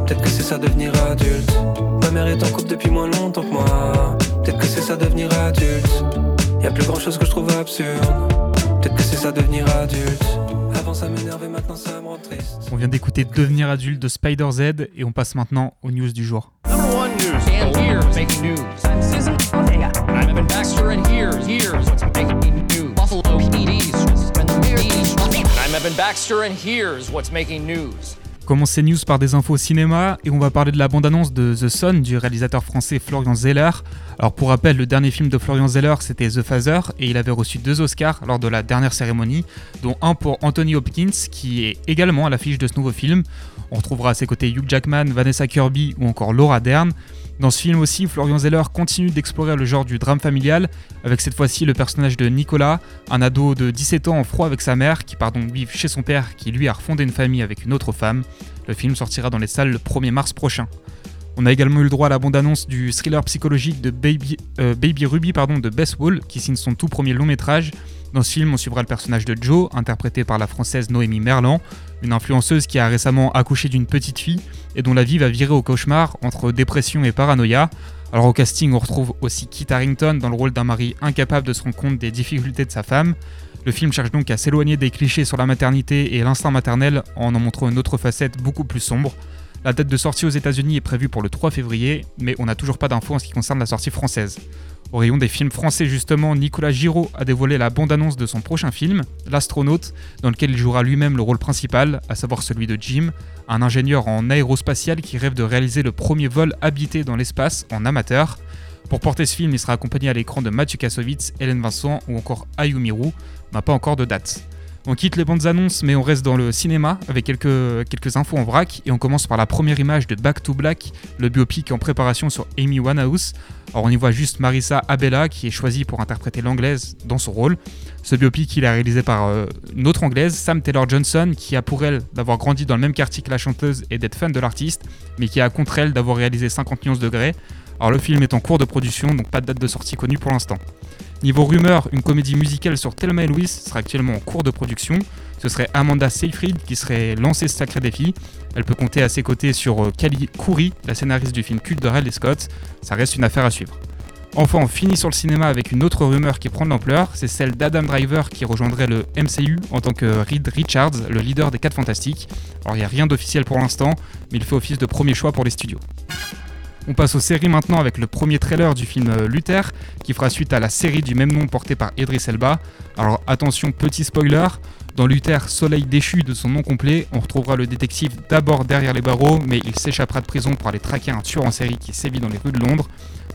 Peut-être que c'est ça devenir adulte. Ma mère est en couple depuis moins longtemps que moi. Peut-être que c'est ça devenir adulte. Y a plus grand chose que je trouve absurde. Peut-être que c'est ça devenir adulte. Avant ça m'énervait, maintenant ça me rend triste.
On vient d'écouter Devenir adulte de Spider Z et on passe maintenant aux news du jour.
Number one news. And here's making news. I'm Susan Ortega. I'm Evan Baxter, and here's here's what's making news? Making news.
Par des infos cinéma et on va parler de la bande-annonce de The Son du réalisateur français Florian Zeller. Alors pour rappel, le dernier film de Florian Zeller c'était The Father et il avait reçu deux Oscars lors de la dernière cérémonie, dont un pour Anthony Hopkins qui est également à l'affiche de ce nouveau film. On retrouvera à ses côtés Hugh Jackman, Vanessa Kirby ou encore Laura Dern. Dans ce film aussi, Florian Zeller continue d'explorer le genre du drame familial, avec cette fois-ci le personnage de Nicolas, un ado de 17 ans en froid avec sa mère, qui part donc vivre chez son père, qui lui a refondé une famille avec une autre femme. Le film sortira dans les salles le 1er mars prochain. On a également eu le droit à la bande-annonce du thriller psychologique de Baby, euh, Baby Ruby pardon, de Bess Wall, qui signe son tout premier long métrage. Dans ce film, on suivra le personnage de Joe, interprété par la française Noémie Merlan, une influenceuse qui a récemment accouché d'une petite fille et dont la vie va virer au cauchemar entre dépression et paranoïa. Alors au casting, on retrouve aussi Kit Harington dans le rôle d'un mari incapable de se rendre compte des difficultés de sa femme. Le film cherche donc à s'éloigner des clichés sur la maternité et l'instinct maternel en en montrant une autre facette beaucoup plus sombre. La date de sortie aux États-Unis est prévue pour le 3 février, mais on n'a toujours pas d'infos en ce qui concerne la sortie française. Au rayon des films français, justement, Nicolas Giraud a dévoilé la bande-annonce de son prochain film, L'Astronaute, dans lequel il jouera lui-même le rôle principal, à savoir celui de Jim, un ingénieur en aérospatial qui rêve de réaliser le premier vol habité dans l'espace en amateur. Pour porter ce film, il sera accompagné à l'écran de Mathieu Kassovitz, Hélène Vincent ou encore Ayumi Roux. On n'a pas encore de date. On quitte les bandes annonces, mais on reste dans le cinéma avec quelques, infos en vrac. Et on commence par la première image de Back to Black, le biopic en préparation sur Amy Winehouse. Alors on y voit juste Marissa Abella qui est choisie pour interpréter l'anglaise dans son rôle. Ce biopic il est réalisé par euh, une autre anglaise, Sam Taylor Johnson, qui a pour elle d'avoir grandi dans le même quartier que la chanteuse et d'être fan de l'artiste, mais qui a contre elle d'avoir réalisé 50 nuances degrés. Alors le film est en cours de production, donc pas de date de sortie connue pour l'instant. Niveau rumeur, une comédie musicale sur Thelma et Louise sera actuellement en cours de production. ce serait Amanda Seyfried qui serait lancée ce sacré défi. Elle peut compter à ses côtés sur Kali Khoury, la scénariste du film culte de Ridley Scott. Ça reste une affaire à suivre. Enfin, on finit sur le cinéma avec une autre rumeur qui prend de l'ampleur, c'est celle d'Adam Driver qui rejoindrait le MCU en tant que Reed Richards, le leader des 4 Fantastiques. Alors il n'y a rien d'officiel pour l'instant, mais il fait office de premier choix pour les studios. On passe aux séries maintenant avec le premier trailer du film euh, Luther, qui fera suite à la série du même nom portée par Idris Elba. Alors attention, petit spoiler, dans Luther, Soleil déchu de son nom complet, on retrouvera le détective d'abord derrière les barreaux, mais il s'échappera de prison pour aller traquer un tueur en série qui sévit dans les rues de Londres.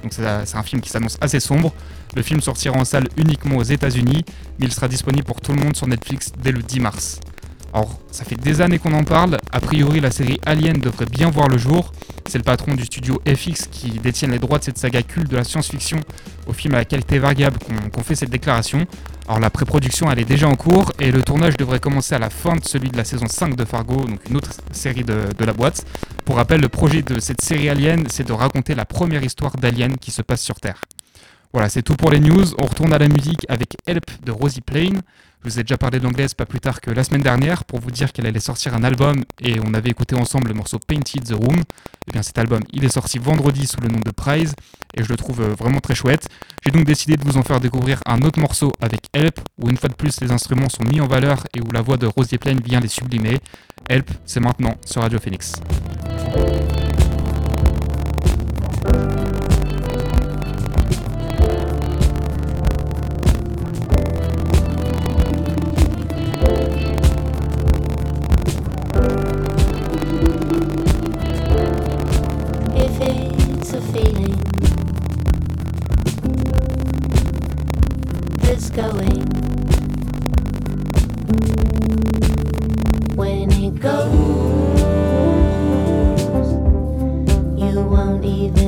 Donc c'est un film qui s'annonce assez sombre. Le film sortira en salle uniquement aux États-Unis, mais il sera disponible pour tout le monde sur Netflix dès le 10 mars. Alors, ça fait des années qu'on en parle. A priori, la série Alien devrait bien voir le jour. C'est le patron du studio FX qui détient les droits de cette saga culte de la science-fiction au film à la qualité variable qu'on fait cette déclaration. Alors, la pré-production, elle est déjà en cours et le tournage devrait commencer à la fin de celui de la saison 5 de Fargo, donc une autre série de la boîte. Pour rappel, le projet de cette série Alien, c'est de raconter la première histoire d'Alien qui se passe sur Terre. Voilà, c'est tout pour les news. On retourne à la musique avec Help de Rosie Plain. Je vous ai déjà parlé d'anglaise pas plus tard que la semaine dernière pour vous dire qu'elle allait sortir un album et on avait écouté ensemble le morceau Painted the Room. Et eh bien cet album, il est sorti vendredi sous le nom de Prize et je le trouve euh, vraiment très chouette. J'ai donc décidé de vous en faire découvrir un autre morceau avec Help où une fois de plus les instruments sont mis en valeur et où la voix de Rosie Plain vient les sublimer. Help, c'est maintenant sur Radio Phoenix. It's going. When it goes, you won't even.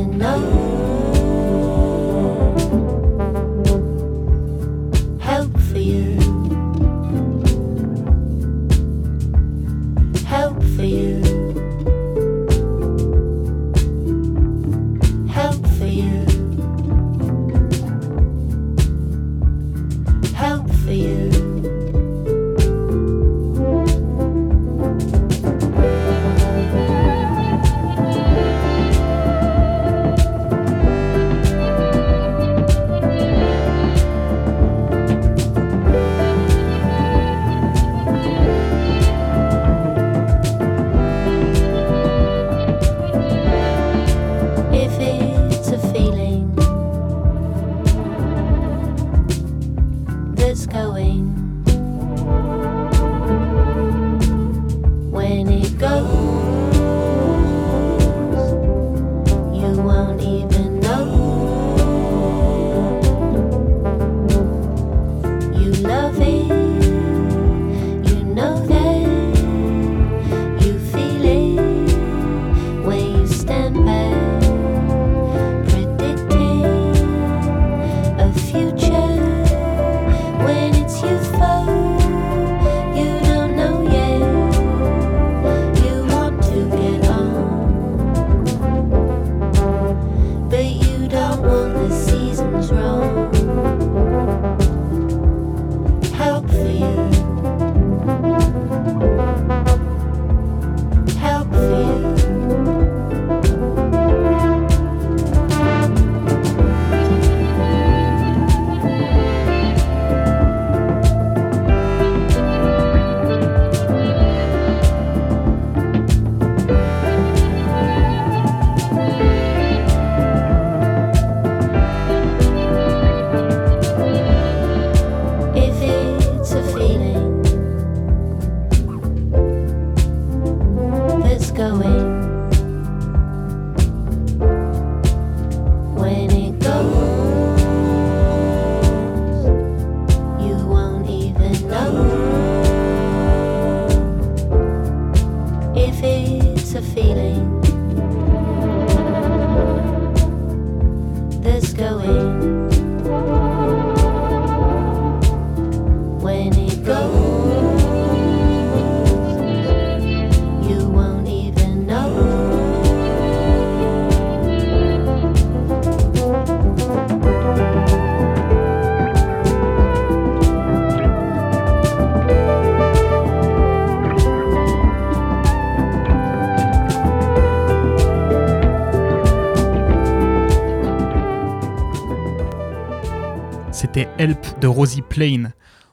Help de Rosie Plain.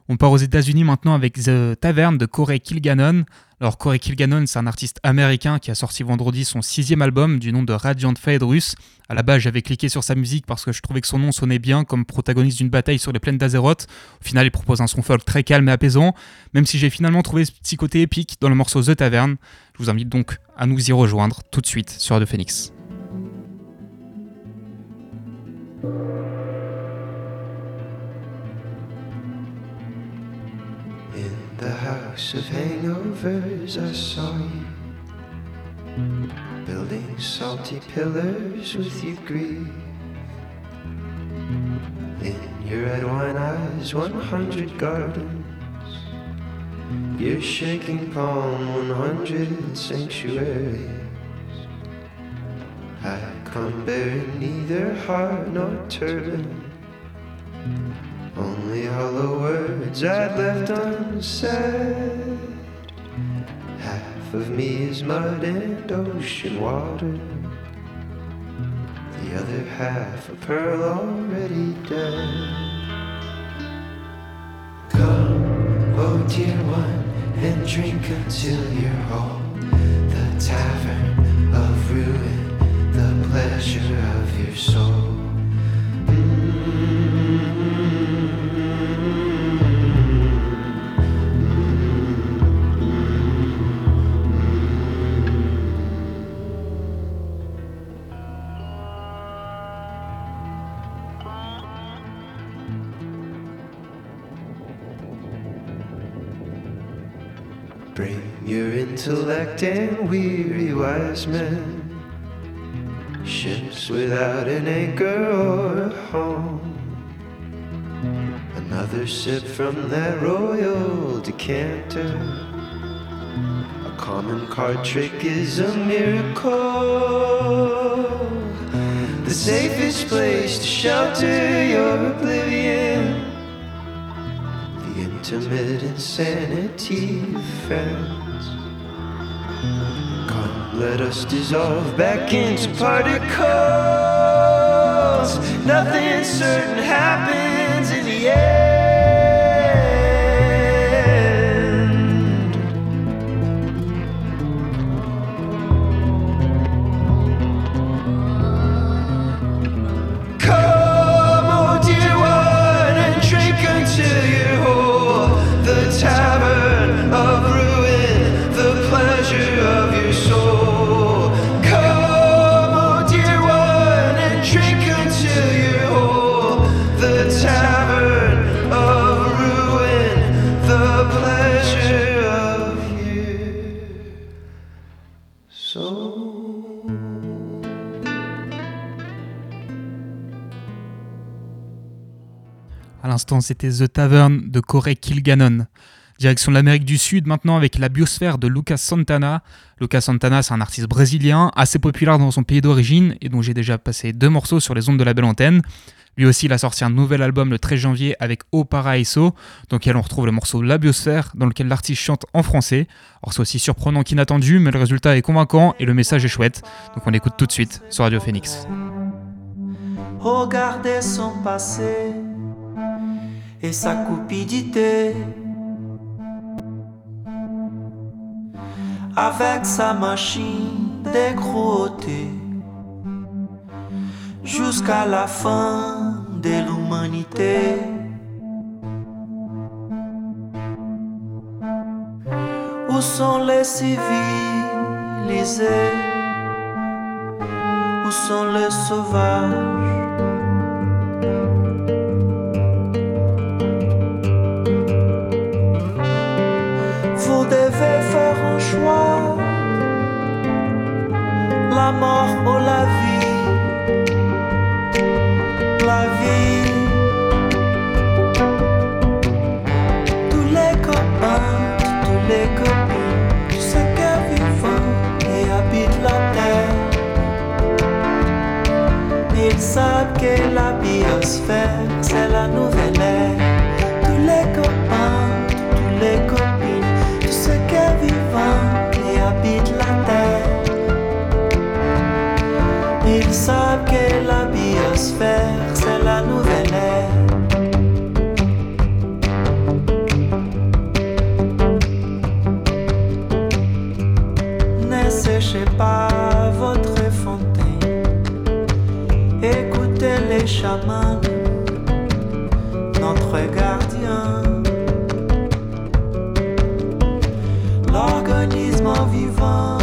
On part aux États-Unis maintenant avec The Tavern de Corey Kilgannon. Alors Corey Kilgannon, c'est un artiste américain qui a sorti vendredi son sixième album du nom de Radiant Fade russe. À la base, j'avais cliqué sur sa musique parce que je trouvais que son nom sonnait bien comme protagoniste d'une bataille sur les plaines d'Azeroth. Au final, il propose un son folk très calme et apaisant, même si j'ai finalement trouvé ce petit côté épique dans le morceau The Tavern. Je vous invite donc à nous y rejoindre tout de suite sur Radio Phoenix.
The house of hangovers I saw you Building salty pillars with your grief. In your red wine eyes 100 gardens. Your shaking palm 100 sanctuaries. I come bearing neither heart nor turban only hollow words I'd left unsaid. Half of me is mud and ocean water. The other half a pearl already dead. Come, oh dear one, and drink until you're whole. The tavern of ruin, the pleasure of your soul. Intellect and weary wise men. Ships without an anchor or a home. Another sip from that royal decanter. A common card trick is a miracle. The safest place to shelter your oblivion. The intermittent sanity of Let us dissolve back into particles. Nothing certain happens in the
c'était The Tavern de Corey Kilgannon. Direction de l'Amérique du Sud maintenant avec la biosphère de Lucas Santana. Lucas Santana, c'est un artiste brésilien assez populaire dans son pays d'origine et dont j'ai déjà passé deux morceaux sur les ondes de la belle antenne. Lui aussi, il a sorti un nouvel album le 13 janvier avec O Paraíso, dans lequel on retrouve le morceau La Biosphère, dans lequel l'artiste chante en français. Alors c'est aussi surprenant qu'inattendu, mais le résultat est convaincant et le message est chouette. Donc on écoute tout de suite sur Radio Phoenix.
Regardez son passé et sa cupidité. Avec sa machine décrottée jusqu'à la fin de l'humanité. Où sont les civilisés? Où sont les sauvages? La mort ou la vie. La vie. Tous les copains, tous les copines, tous ceux qui vivent et habitent la terre. Ils savent que la biosphère, c'est la nouvelle c'est la nouvelle ère. Ne séchez pas votre fontaine, écoutez les chamans, notre gardien. L'organisme vivant.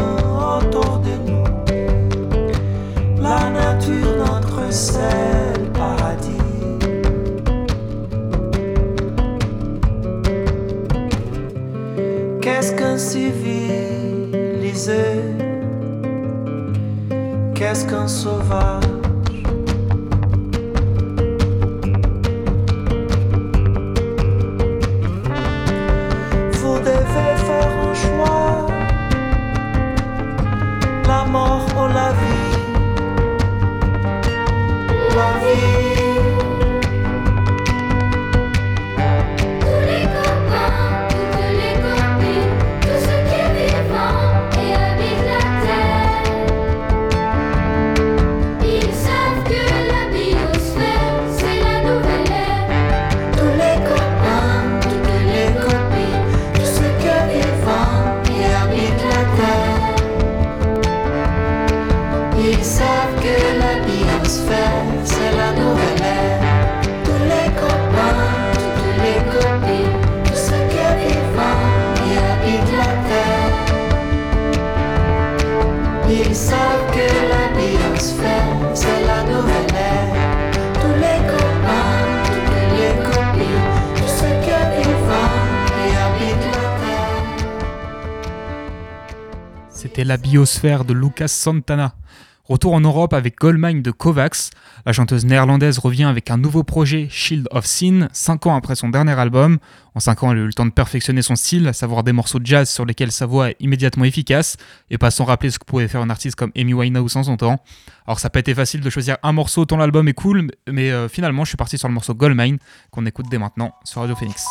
Qu'est-ce qu'un civilisé? Qu'est-ce qu'un sauvage
C'était la biosphère de Lucas Santana. Retour en Europe avec Goldmine de Kovacs. La chanteuse néerlandaise revient avec un nouveau projet, Shield of Sin, 5 ans après son dernier album. En 5 ans, elle a eu le temps de perfectionner son style, à savoir des morceaux de jazz sur lesquels sa voix est immédiatement efficace, et pas sans rappeler ce que pouvait faire un artiste comme Amy Winehouse en son temps. Alors ça n'a pas été facile de choisir un morceau tant l'album est cool, mais euh, finalement je suis parti sur le morceau Goldmine, qu'on écoute dès maintenant sur Radio Phoenix.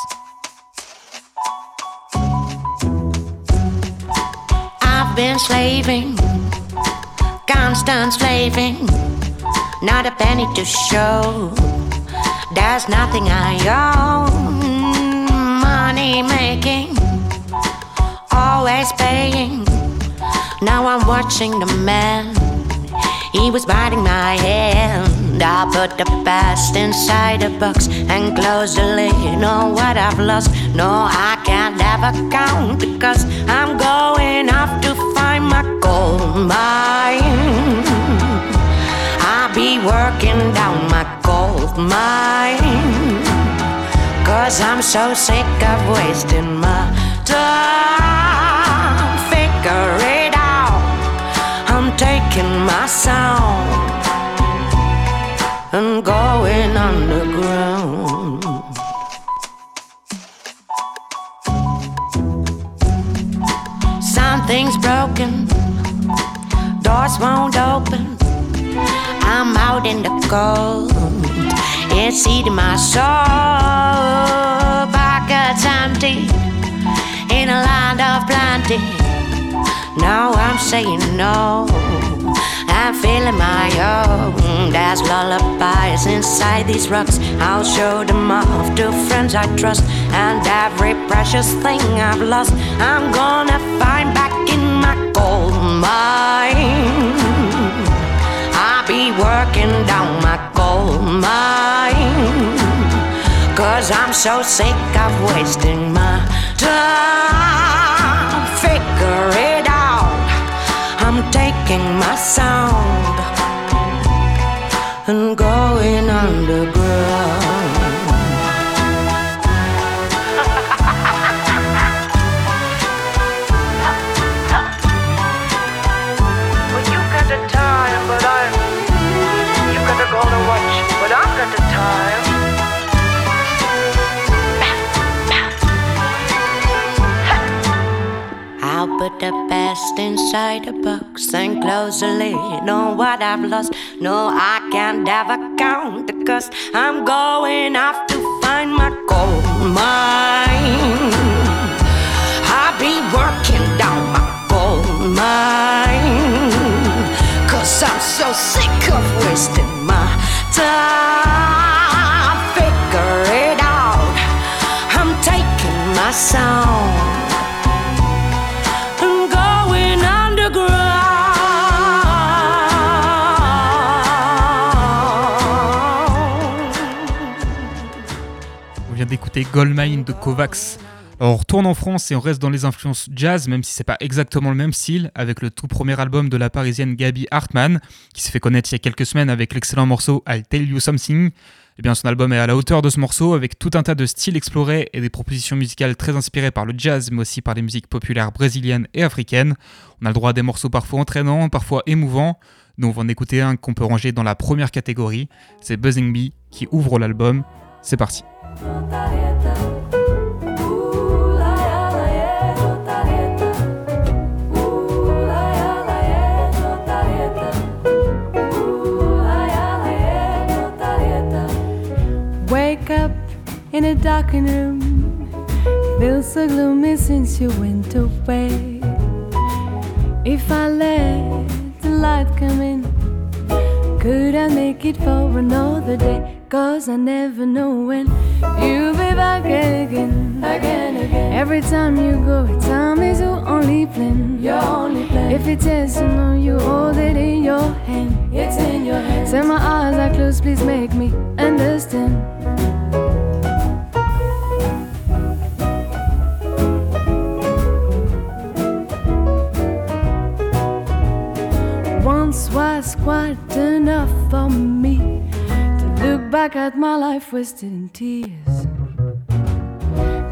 I've been slaving, constant slaving, not a penny to show. There's nothing I own. Money making, always paying. Now I'm watching the man. He was biting my hand. I put the past inside a box and close the lid on what I've lost. No, I can't ever count because I'm going off to find my gold mine. I'll be working down my gold mine. Cause I'm so sick of wasting my time. Figure it out. I'm taking my sound and going underground. Something's broken, doors won't open. I'm out in the cold, it's eating my soul. Pockets empty in a land of plenty. Now I'm saying no. I'm feeling my own. There's lullabies inside these rocks. I'll show them off to friends I trust. And every precious thing I've lost, I'm gonna find back in my gold mine. I'll be working down my gold mine. Cause I'm so sick of wasting my time. Sound and going underground.
The
best inside a box and close the lid on what I've lost. No, I can't ever count because I'm going off to find my gold mine. I'll be working down my gold mine. Cause I'm so sick of wasting my time. Figure it out. I'm taking my sound.
C'était Goldmine de Kovacs. Alors, on retourne en France et on reste dans les influences jazz, même si c'est pas exactement le même style, avec le tout premier album de la parisienne Gabi Hartmann, qui s'est fait connaître il y a quelques semaines avec l'excellent morceau I'll Tell You Something. Eh bien, son album est à la hauteur de ce morceau, avec tout un tas de styles explorés et des propositions musicales très inspirées par le jazz, mais aussi par les musiques populaires brésiliennes et africaines. On a le droit à des morceaux parfois entraînants, parfois émouvants. Nous, on va en écouter un qu'on peut ranger dans la première catégorie. C'est Buzzing Bee qui ouvre l'album. C'est parti.
Wake up in a darkened room. Feels so gloomy since you went away. If I let the light come in, could I make it for another day? Cause I never please make me understand. Once was quite enough for me to look back at my life wasted in tears.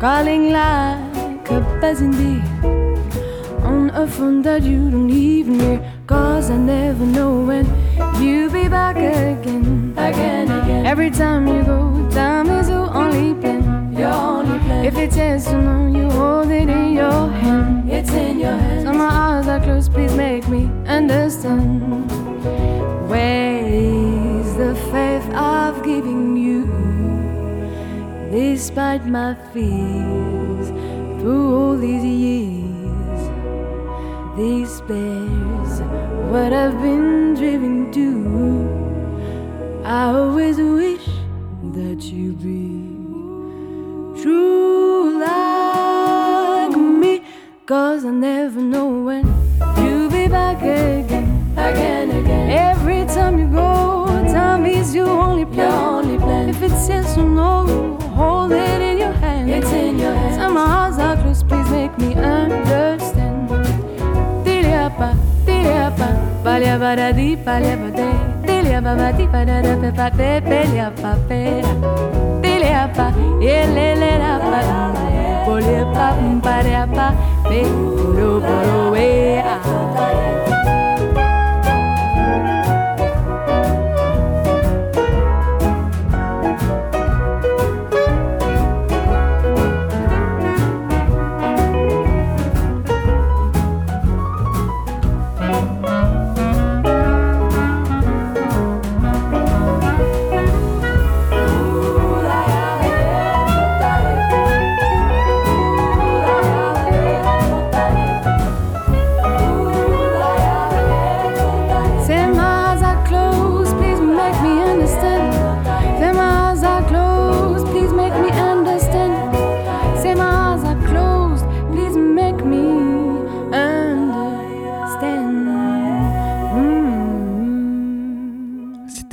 Calling like a buzzing bee on a phone that you don't even hear. Cause I never know when you'll be back again. Again, again. Every time you go, time is your only plan. Your only plan. If it's yes or no, you hold it in your hand. It's in your hand. So my eyes are closed, please make me understand. Where is the faith I've given you? Despite my fears, through all these years, despair's what I've been driven to. I always wish that you be true like me, cause I never know when you'll be back again, again, again. Every time you go, time is your only plan. Your only plan. If it's yes or no, hold it in your hand. It's in your hand. Some eyes are closed, please make me understand. Tiliapa, tiliapa, palia di palia bade, babati banana pepa pepelia pele pelia pa elelera pa bolia pa parea pa pe lo
boroea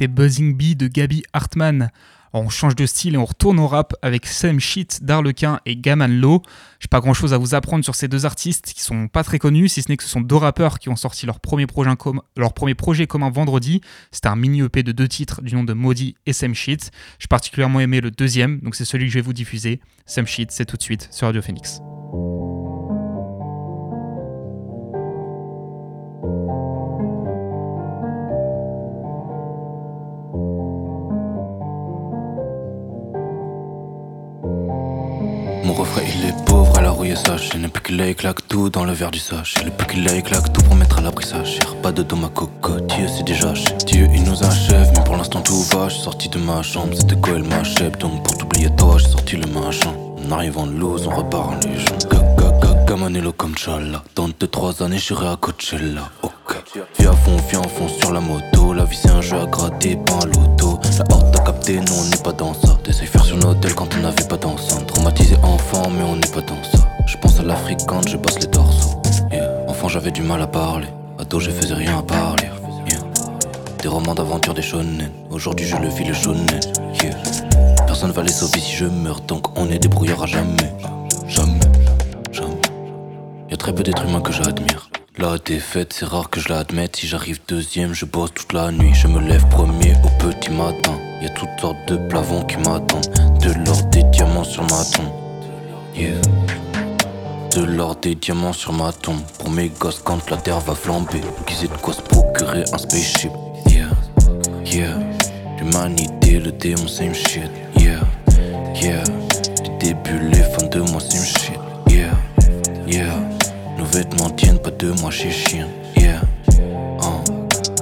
Buzzing Bee de Gabi Hartmann. Alors, on change de style et on retourne au rap avec Sam Shit d'Arlequin et Gaman Low. J'ai pas grand chose à vous apprendre sur ces deux artistes qui sont pas très connus, si ce n'est que ce sont deux rappeurs qui ont sorti leur premier projet, leur premier projet commun vendredi. C'était un mini EP de deux titres du nom de Maudit et Sam Shit. J'ai particulièrement aimé le deuxième, donc c'est celui que je vais vous diffuser. Sam Shit, c'est tout de suite sur Radio Phoenix.
Mon refrain il est pauvre à la rouille sage Il n'est plus qu'il éclate tout dans le verre du sage est plus qu'il éclate tout pour mettre à l'abri sage Pas de dos ma cocotte, Dieu c'est déjà Dieu il nous achève mais pour l'instant tout va. J'suis sorti de ma chambre, c'était quoi il m'achève? Donc pour t'oublier toi j'ai sorti le machin. On arrive en loose, on repart en légion Gamanello comme Chala. Dans 2-3 années j'irai à Coachella Viens à fond, viens à fond sur la moto La vie c'est un jeu à gratter, pas un loto La horde t'a capté, non on n'est pas dans ça T'essayes faire sur l'hôtel quand on n'avait pas d'enceinte Traumatisé enfant mais on n'est pas dans ça Je pense à l'Afrique quand je bosse les dorsaux. Enfant j'avais du mal à parler Ado je faisais rien à parler. Des romans d'aventure des shonen Aujourd'hui je le vis le shonen personne va les sauver si je meurs. Donc on est débrouillard à jamais. Jamais, jamais. Y a très peu d'êtres humains que j'admire. La défaite, c'est rare que je l'admette. Si j'arrive deuxième, je bosse toute la nuit. Je me lève premier au petit matin. Y a toutes sortes de plavons qui m'attendent. De l'or, des diamants sur ma tombe. Yeah. De l'or, des diamants sur ma tombe. Pour mes gosses, quand la terre va flamber. Qu'ils aient de quoi se procurer un spaceship. Yeah, yeah. L'humanité, le démon, same shit. Yeah, yeah. Du début, les fins de moi, same shit. Yeah, yeah. Vêtements tiennent pas de moi chez chien. Yeah, hein.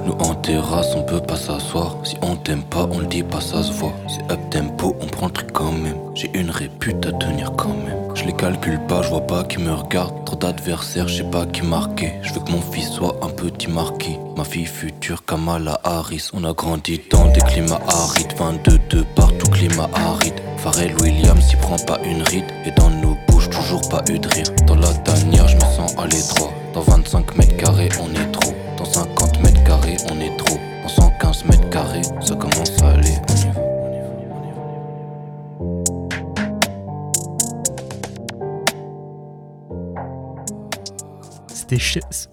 Nous en terrasse, on peut pas s'asseoir. Si on t'aime pas, on le dit pas, ça se voit. C'est up tempo, on prend le truc quand même. J'ai une répute à tenir quand même. Je les calcule pas, je vois pas qui me regarde. Trop d'adversaires, je sais pas qui marquer. Je veux que mon fils soit un petit marquis. Ma fille future, Kamala Harris. On a grandi dans des climats arides. 22 partout, climat aride. Pharrell Williams, y prend pas une ride. Et dans nos bouches, toujours pas eu de rire. Dans la tanière, je à l'étroit. Dans 25 mètres carrés, on est trop. Dans 50 mètres carrés, on est trop. Dans 115 mètres carrés, ça commence à aller.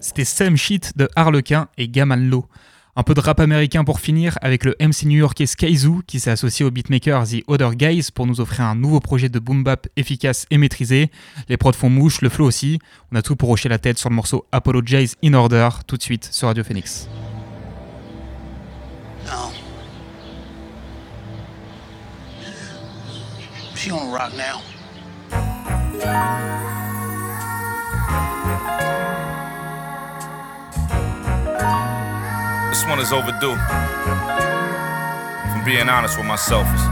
C'était Sam Shit de Harlequin et Gaman Low. Un peu de rap américain pour finir avec le MC new-yorkais Skyzoo qui s'est associé au beatmaker The Other Guys pour nous offrir un nouveau projet de boom bap efficace et maîtrisé. Les prods font mouche, le flow aussi. On a tout pour hocher la tête sur le morceau Apologize in Order tout de suite sur Radio Phoenix.
This one is overdue. I'm being honest with myself, it's,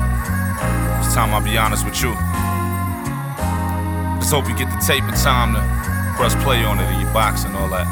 it's time I be honest with you. Just hope you get the tape in time to press play on it in your box and all that.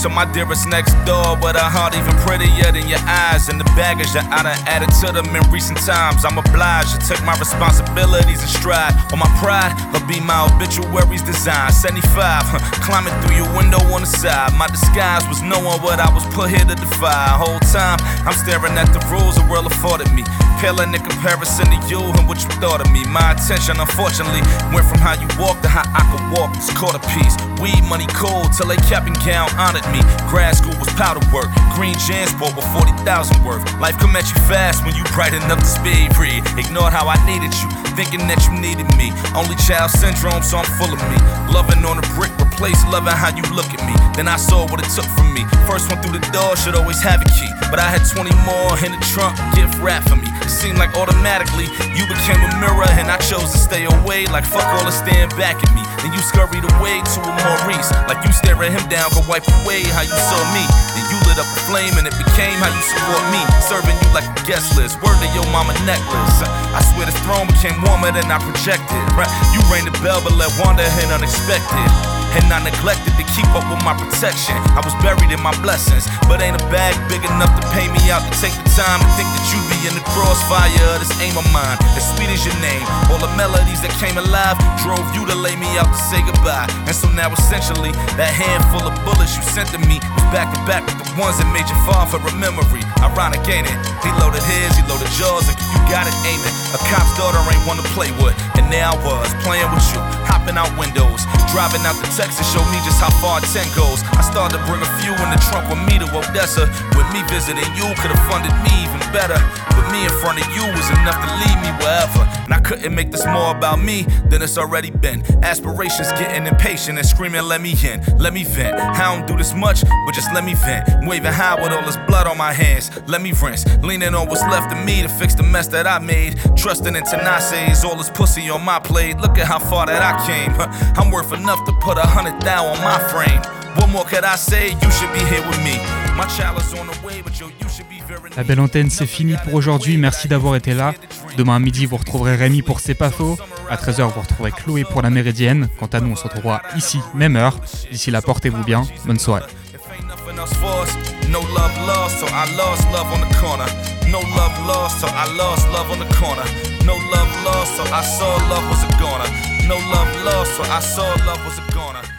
To my dearest next door, but a heart even prettier than your eyes and the baggage that I done added to them in recent times. I'm obliged to take my responsibilities in stride. On my pride, will be my obituaries design. 75, huh, climbing through your window on the side. My disguise was knowing what I was put here to defy. Whole time, I'm staring at the rules the world afforded me. Paling in comparison to you and what you thought of me. My attention, unfortunately, went from how you walk to how I could walk. It's a piece. Weed money cold till they cap and gown honored me. Grad school was powder work. Green Jansport with 40,000 worth. Life come at you fast when you bright enough to speed read. Ignored how I needed you, thinking that you needed me. Only child syndrome, so I'm full of me. Loving on a brick, replace loving how you look at me. Then I saw what it took from me. First one through the door should always have a key. But I had 20 more in the trunk, gift wrap for me. It seemed like automatically you became a mirror, I chose to stay away. Like fuck all the stand back at me. Then you scurried away to a Maurice. Like you staring him down could wipe away how you saw me. Then you lit up a flame and it became how you support me. Serving you like a guest list. Word to your mama necklace. I swear the throne became warmer than I projected. Right? You rang the bell but let wander in unexpected. And I neglected to keep up with my protection. I was buried in my blessings, but ain't a bag big enough to pay me out to take the time to think that you be in the crossfire of this aim of mine. As sweet as your name, all the melodies that came alive drove you to lay me out to say goodbye. And so now essentially, that handful of bullets you sent to me was back to back with the ones that made you fall for a memory. Ironic, ain't it? He loaded his, he loaded yours, and you got it aiming. A cop's daughter ain't one to play with, and there I was playing with you, hopping out windows, driving out to Texas, show me just how far 10 goes. I started to bring a few in the trunk with me to Odessa. With me visiting you, could have funded me even better. But me in front of you was enough to lead me wherever. And I couldn't make this more about me than it's already been. Aspirations getting impatient and screaming, let me in, let me vent. I don't do this much, but just let me vent. I'm waving high with all this blood on my hands. Let me rinse, leaning on what's left of me to fix the mess that I made. Trusting in Tenaces, all this pussy on my plate. Look at how far that I came. I'm worth enough to put a hundred thou on my frame. What more could I say? You should be here with me. My child is on the way, but yo, you should be very
La belle antenne, c'est fini pour aujourd'hui. Merci d'avoir été là. Demain à midi, vous retrouverez Rémi pour C'est pas faux. À 13h, vous retrouverez Chloé pour la Méridienne. Quant à nous, on se retrouvera ici, même heure. D'ici là, portez-vous bien. Bonne soirée.
nothing else for us. No love lost, so I lost love on the corner. No love lost, so I lost love on the corner. No love lost, so I saw love was a goner. No love lost, so I saw love was a goner.